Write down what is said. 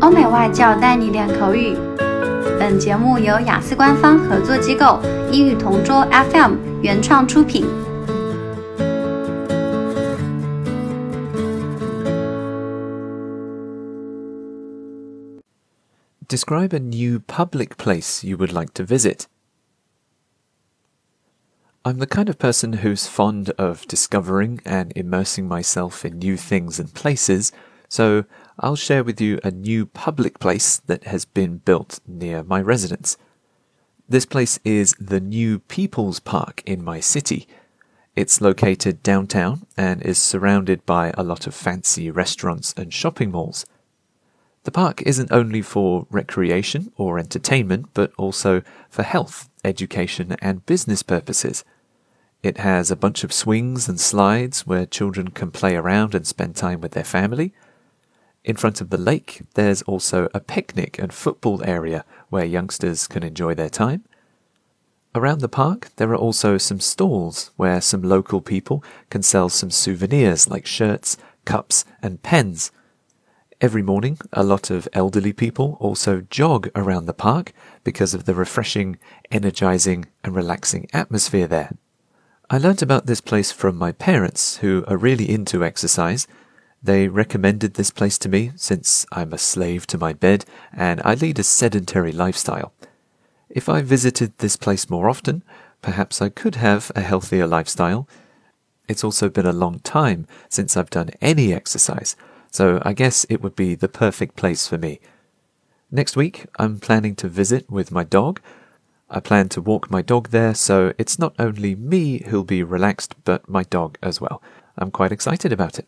欧美外教带你练口语。本节目由雅思官方合作机构英语同桌 FM 原创出品。Describe a new public place you would like to visit. I'm the kind of person who's fond of discovering and immersing myself in new things and places, so I'll share with you a new public place that has been built near my residence. This place is the New People's Park in my city. It's located downtown and is surrounded by a lot of fancy restaurants and shopping malls. The park isn't only for recreation or entertainment, but also for health, education, and business purposes. It has a bunch of swings and slides where children can play around and spend time with their family. In front of the lake, there's also a picnic and football area where youngsters can enjoy their time. Around the park, there are also some stalls where some local people can sell some souvenirs like shirts, cups, and pens. Every morning, a lot of elderly people also jog around the park because of the refreshing, energizing, and relaxing atmosphere there. I learnt about this place from my parents, who are really into exercise. They recommended this place to me since I'm a slave to my bed and I lead a sedentary lifestyle. If I visited this place more often, perhaps I could have a healthier lifestyle. It's also been a long time since I've done any exercise, so I guess it would be the perfect place for me. Next week, I'm planning to visit with my dog I plan to walk my dog there, so it's not only me who'll be relaxed, but my dog as well. I'm quite excited about it.